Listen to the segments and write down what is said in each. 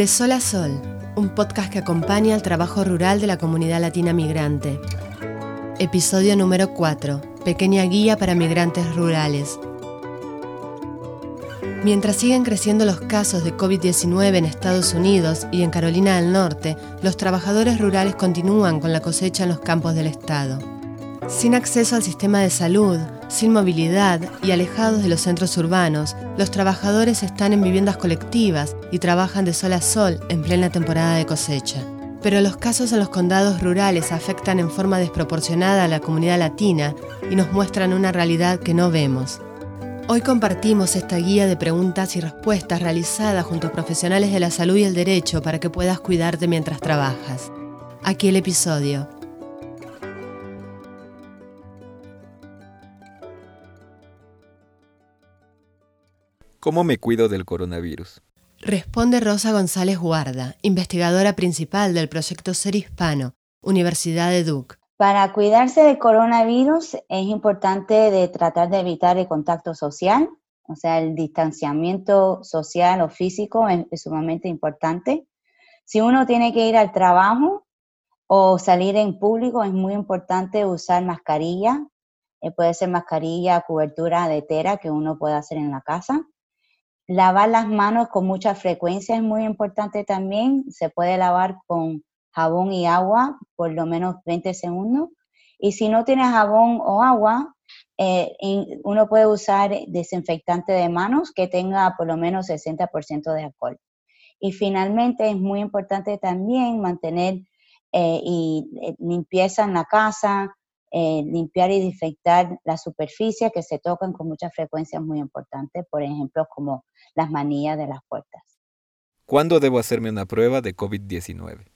De Sol a Sol, un podcast que acompaña al trabajo rural de la comunidad latina migrante. Episodio número 4. Pequeña guía para migrantes rurales. Mientras siguen creciendo los casos de COVID-19 en Estados Unidos y en Carolina del Norte, los trabajadores rurales continúan con la cosecha en los campos del estado. Sin acceso al sistema de salud, sin movilidad y alejados de los centros urbanos, los trabajadores están en viviendas colectivas y trabajan de sol a sol en plena temporada de cosecha. Pero los casos en los condados rurales afectan en forma desproporcionada a la comunidad latina y nos muestran una realidad que no vemos. Hoy compartimos esta guía de preguntas y respuestas realizada junto a profesionales de la salud y el derecho para que puedas cuidarte mientras trabajas. Aquí el episodio. ¿Cómo me cuido del coronavirus? Responde Rosa González Guarda, investigadora principal del proyecto Ser Hispano, Universidad de Duke. Para cuidarse del coronavirus es importante de tratar de evitar el contacto social, o sea, el distanciamiento social o físico es, sumamente importante. Si uno tiene que ir al trabajo o salir en público, es muy importante usar mascarilla. Eh, puede ser mascarilla, cobertura de tela que uno puede hacer en la casa. Lavar las manos con mucha frecuencia es muy importante también. Se puede lavar con jabón y agua por lo menos 20 segundos. Y si no tiene jabón o agua, eh, uno puede usar desinfectante de manos que tenga por lo menos 60% de alcohol. Y finalmente es muy importante también mantener eh, eh, limpieza en la casa, limpiar y desinfectar las superficies que se tocan con mucha frecuencia es muy importante, por ejemplo, como las manillas de las puertas. ¿Cuándo debo hacerme una prueba de COVID-19?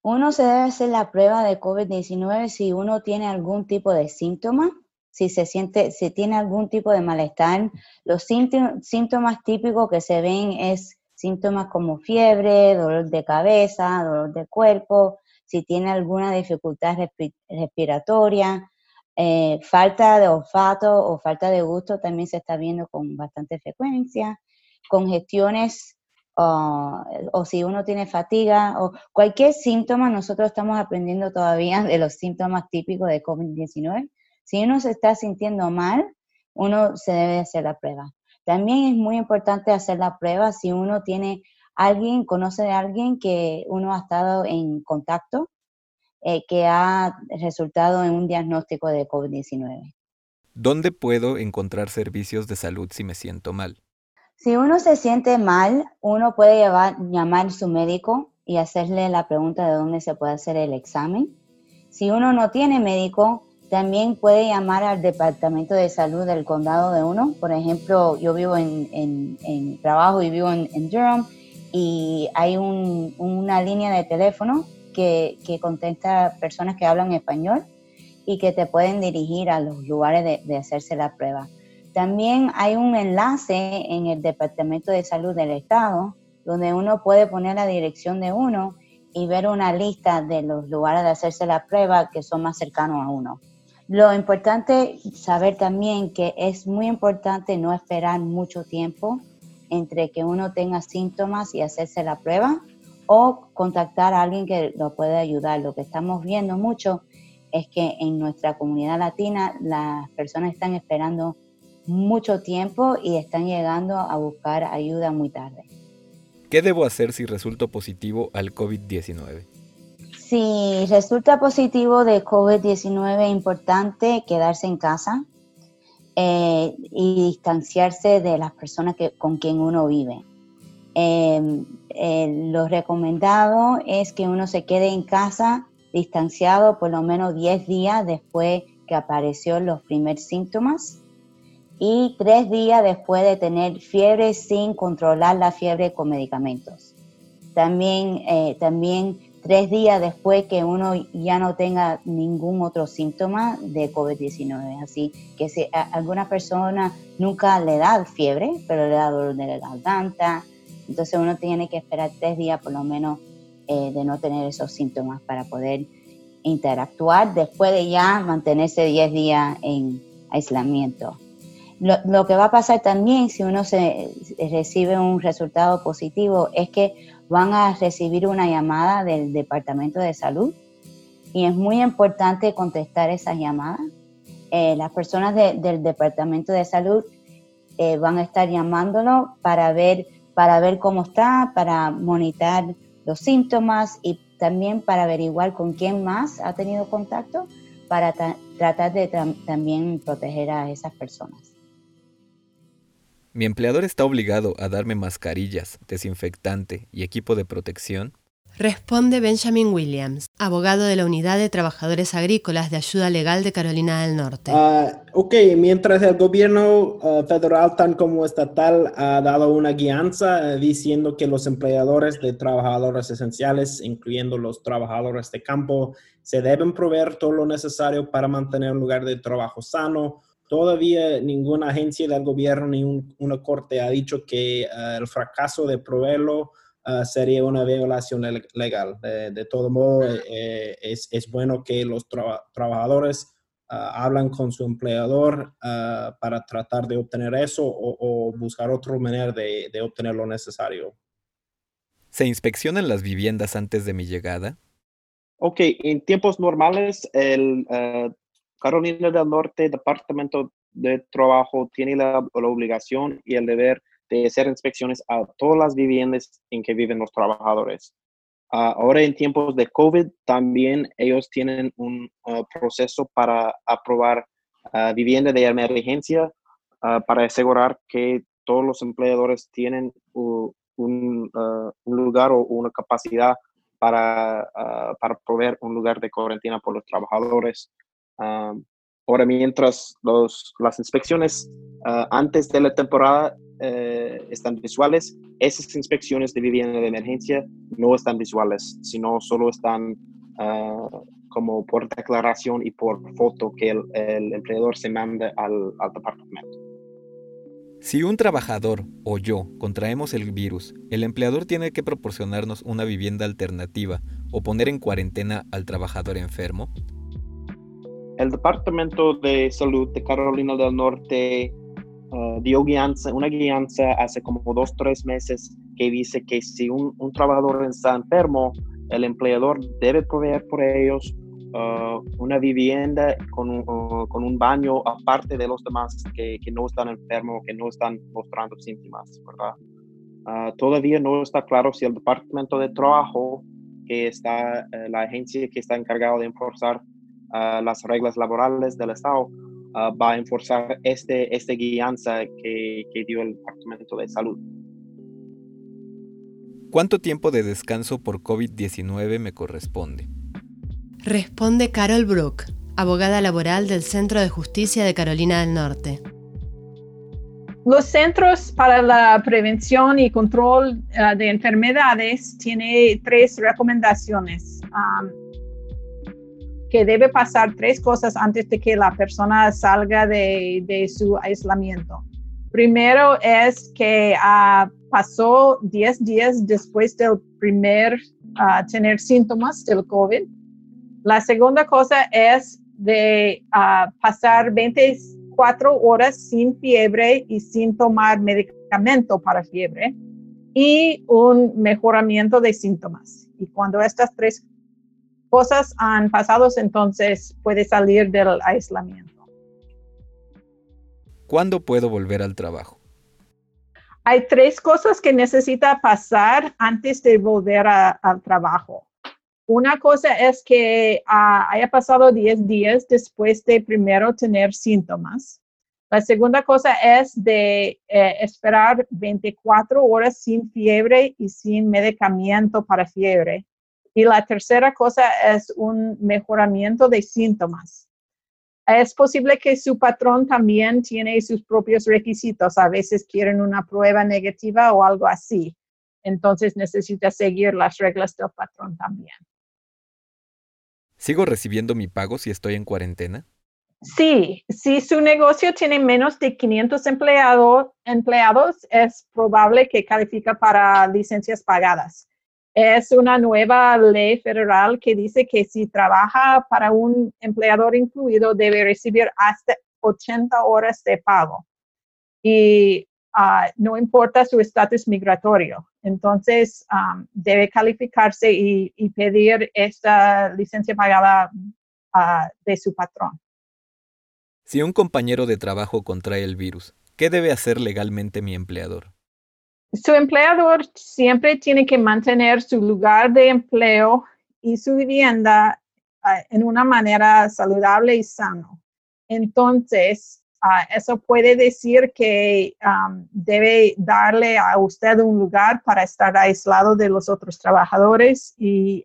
Uno se debe hacer la prueba de COVID-19 si uno tiene algún tipo de síntoma, si se siente, si tiene algún tipo de malestar. Los síntomas típicos que se ven es síntomas como fiebre, dolor de cabeza, dolor de cuerpo, si tiene alguna dificultad respiratoria, eh, falta de olfato o falta de gusto también se está viendo con bastante frecuencia, congestiones o, si uno tiene fatiga o cualquier síntoma, nosotros estamos aprendiendo todavía de los síntomas típicos de COVID-19. Si uno se está sintiendo mal, uno se debe hacer la prueba. También es muy importante hacer la prueba si uno tiene alguien, conoce de alguien que uno ha estado en contacto, eh, que ha resultado en un diagnóstico de COVID-19. ¿Dónde puedo encontrar servicios de salud si me siento mal? Si uno se siente mal, uno puede llevar, llamar a su médico y hacerle la pregunta de dónde se puede hacer el examen. Si uno no tiene médico, también puede llamar al departamento de salud del condado de uno. Por ejemplo, yo vivo en, trabajo y vivo en, Durham y hay una línea de teléfono que, contesta personas que hablan español y que te pueden dirigir a los lugares de hacerse la prueba. También hay un enlace en el Departamento de Salud del Estado donde uno puede poner la dirección de uno y ver una lista de los lugares de hacerse la prueba que son más cercanos a uno. Lo importante saber también que es muy importante no esperar mucho tiempo entre que uno tenga síntomas y hacerse la prueba o contactar a alguien que lo pueda ayudar. Lo que estamos viendo mucho es que en nuestra comunidad latina las personas están esperando mucho tiempo y están llegando a buscar ayuda muy tarde. ¿Qué debo hacer si resulto positivo al COVID-19? Si resulta positivo de COVID-19 es importante quedarse en casa eh, y distanciarse de las personas que, con quien uno vive. Em, eh, lo recomendado es que uno se quede en casa distanciado por lo menos 10 días después que apareció los primeros síntomas y tres días después de tener fiebre sin controlar la fiebre con medicamentos. También, eh, también tres días después que uno ya no tenga ningún otro síntoma de COVID-19. Así que si a alguna persona nunca le da fiebre, pero le da dolor de la garganta, entonces uno tiene que esperar tres días por lo menos eh, de no tener esos síntomas para poder interactuar después de ya mantenerse 10 días en aislamiento. Lo, que va a pasar también si uno se, recibe un resultado positivo es que van a recibir una llamada del Departamento de Salud y es muy importante contestar esas llamadas. Eh, las personas del Departamento de Salud eh, van a estar llamándolo para ver, para ver cómo está, para monitorar los síntomas y también para averiguar con quién más ha tenido contacto para tratar de también proteger a esas personas. ¿Mi empleador está obligado a darme mascarillas, desinfectante y equipo de protección? Responde Benjamin Williams, abogado de la Unidad de Trabajadores Agrícolas de Ayuda Legal de Carolina del Norte. Uh, ok, mientras el gobierno uh, federal, tan como estatal, ha dado una guianza uh, diciendo que los empleadores de trabajadores esenciales, incluyendo los trabajadores de campo, se deben proveer todo lo necesario para mantener un lugar de trabajo sano. Todavía ninguna agencia del gobierno ni una corte ha dicho que el fracaso de proveerlo Ah, sería una violación legal. De, todo modo, eh, eh, es, es, bueno que los trabajadores uh, hablan con su empleador para tratar de obtener eso o, buscar otra manera de, de, obtener lo necesario. ¿Se inspeccionan las viviendas antes de mi llegada? Ok, en tiempos normales, el Carolina del Norte, Departamento de Trabajo, tiene la, obligación y el deber de hacer inspecciones a todas las viviendas en que viven los trabajadores. Ah, ahora en tiempos de COVID también ellos tienen un ah, proceso para aprobar uh, vivienda de emergencia para asegurar que todos los empleadores tienen un, un, lugar o una capacidad para, para proveer un lugar de cuarentena por los trabajadores. Ahora mientras los, las inspecciones antes de la temporada eh, están visuales, esas inspecciones de vivienda de emergencia no están visuales, sino solo están ah, como por declaración y por foto que el, empleador se manda al, al departamento. Si un trabajador o yo contraemos el virus, el empleador tiene que proporcionarnos una vivienda alternativa o poner en cuarentena al trabajador enfermo. El Departamento de Salud de Carolina del Norte Uh, dio guianza, una guianza hace como dos, tres meses que dice que si un, trabajador está enfermo, el empleador debe proveer por ellos uh, una vivienda con un, uh, con un, baño aparte de los demás que, que, no están enfermos, que no están mostrando síntomas, ¿verdad? todavía no está claro si el Departamento de Trabajo, que está la agencia que está encargada de enforzar las reglas laborales del Estado, Ah, va a enforzar este, este guianza que, que dio el Departamento de Salud. ¿Cuánto tiempo de descanso por COVID-19 me corresponde? Responde Carol Brook, abogada laboral del Centro de Justicia de Carolina del Norte. Los Centros para la Prevención y Control ah, de Enfermedades tiene tres recomendaciones que debe pasar tres cosas antes de que la persona salga de, su aislamiento. Primero es que uh, pasó 10 días después del primer uh, tener síntomas del COVID. La segunda cosa es de uh, pasar 24 horas sin fiebre y sin tomar medicamento para fiebre y un mejoramiento de síntomas. Y cuando estas tres cosas han pasado, entonces puede salir del aislamiento. ¿Cuándo puedo volver al trabajo? Hay tres cosas que necesita pasar antes de volver al trabajo. Una cosa es que ah, haya pasado 10 días después de primero tener síntomas. La segunda cosa es de eh, esperar 24 horas sin fiebre y sin medicamento para fiebre. Y la tercera cosa es un mejoramiento de síntomas. Es posible que su patrón también tiene sus propios requisitos. A veces quieren una prueba negativa o algo así. Entonces necesita seguir las reglas del patrón también. ¿Sigo recibiendo mi pago si estoy en cuarentena? Sí, si su negocio tiene menos de 500 empleados, es probable que califica para licencias pagadas es una nueva ley federal que dice que si trabaja para un empleador incluido debe recibir hasta 80 horas de pago. Y ah, no importa su estatus migratorio. Entonces, debe calificarse y, pedir esta licencia pagada ah, de su patrón. Si un compañero de trabajo contrae el virus, ¿qué debe hacer legalmente mi empleador? Su empleador siempre tiene que mantener su lugar de empleo y su vivienda ah, en una manera saludable y sano. Entonces, Ah, eso puede decir que debe darle a usted un lugar para estar aislado de los otros trabajadores y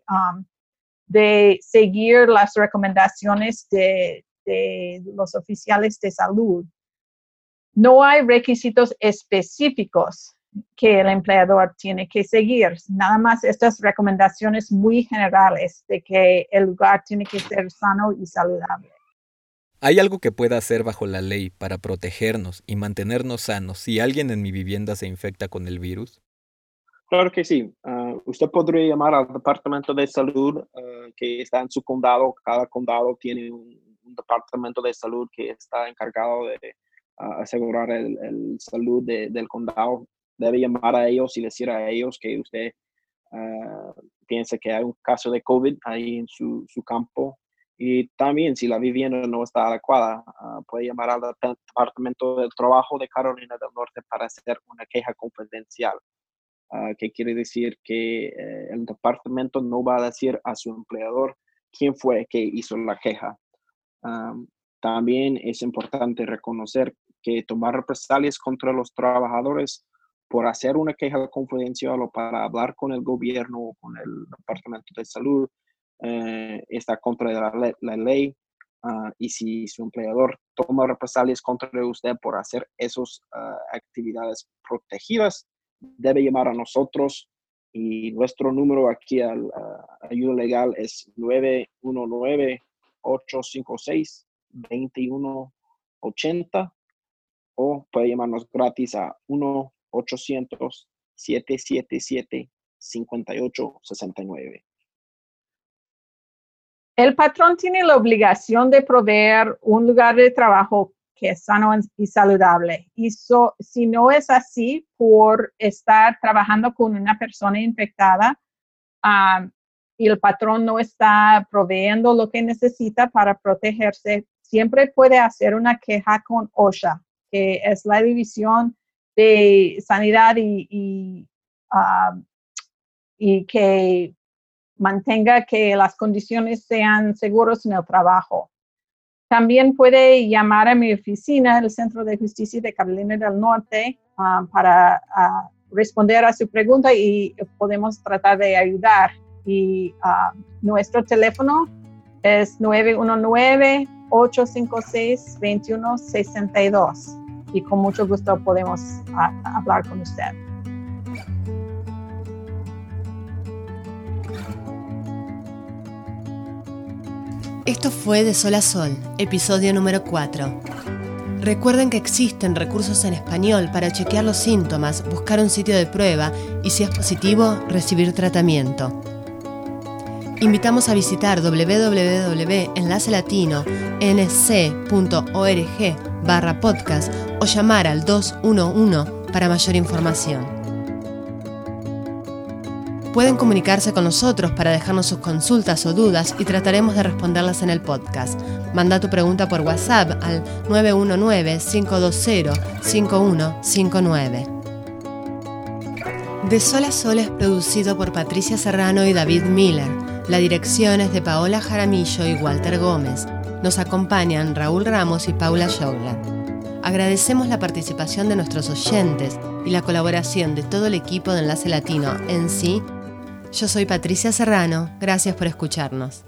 de seguir las recomendaciones de, de los oficiales de salud. No hay requisitos específicos que el empleador tiene que seguir, nada más estas recomendaciones muy generales de que el lugar tiene que ser sano y saludable. ¿Hay algo que pueda hacer bajo la ley para protegernos y mantenernos sanos si alguien en mi vivienda se infecta con el virus? Claro que sí. Ah, usted podría llamar al Departamento de Salud ah, que está en su condado. Cada condado tiene un, departamento de salud que está encargado de ah, asegurar el, salud del condado. Debe llamar a ellos y decir a ellos que usted piensa que hay un caso de COVID ahí en su, su campo y también si la vivienda no está adecuada, ah, puede llamar al Departamento del Trabajo de Carolina del Norte para hacer una queja confidencial, uh, que quiere decir que eh, el departamento no va a decir a su empleador quién fue que hizo la queja. también es importante reconocer que tomar represalias contra los trabajadores por hacer una queja confidencial o para hablar con el gobierno o con el Departamento de Salud eh, está contra la, ley ah, y si su empleador toma represalias contra usted por hacer esas ah, actividades protegidas, debe llamar a nosotros. Y nuestro número aquí a ayuda legal es 919-856-2180 o puede llamarnos gratis a 1-800-777-5869. El patrón tiene la obligación de proveer un lugar de trabajo que es sano y saludable. Y si no es así por estar trabajando con una persona infectada y el patrón no está proveyendo lo que necesita para protegerse, siempre puede hacer una queja con OSHA, que es la división de sanidad y, y, que mantenga que las condiciones sean seguras en el trabajo. También puede llamar a mi oficina, el Centro de Justicia de Carolina del Norte, ah, para ah, responder a su pregunta y podemos tratar de ayudar. Y ah, nuestro teléfono es 919-856-2162 y con mucho gusto podemos hablar con usted. Esto fue De Sol a Sol, episodio número 4. Recuerden que existen recursos en español para chequear los síntomas, buscar un sitio de prueba y si es positivo, recibir tratamiento. Invitamos a visitar www.enlacelatino.nc.org barra podcast o llamar al 211 para mayor información. Pueden comunicarse con nosotros para dejarnos sus consultas o dudas y trataremos de responderlas en el podcast. Manda tu pregunta por WhatsApp al 919-520-5159. De Sol a Sol es producido por Patricia Serrano y David Miller. La dirección es de Paola Jaramillo y Walter Gómez. Nos acompañan Raúl Ramos y Paula Shogla. Agradecemos la participación de nuestros oyentes y la colaboración de todo el equipo de Enlace Latino en sí yo soy Patricia Serrano, gracias por escucharnos.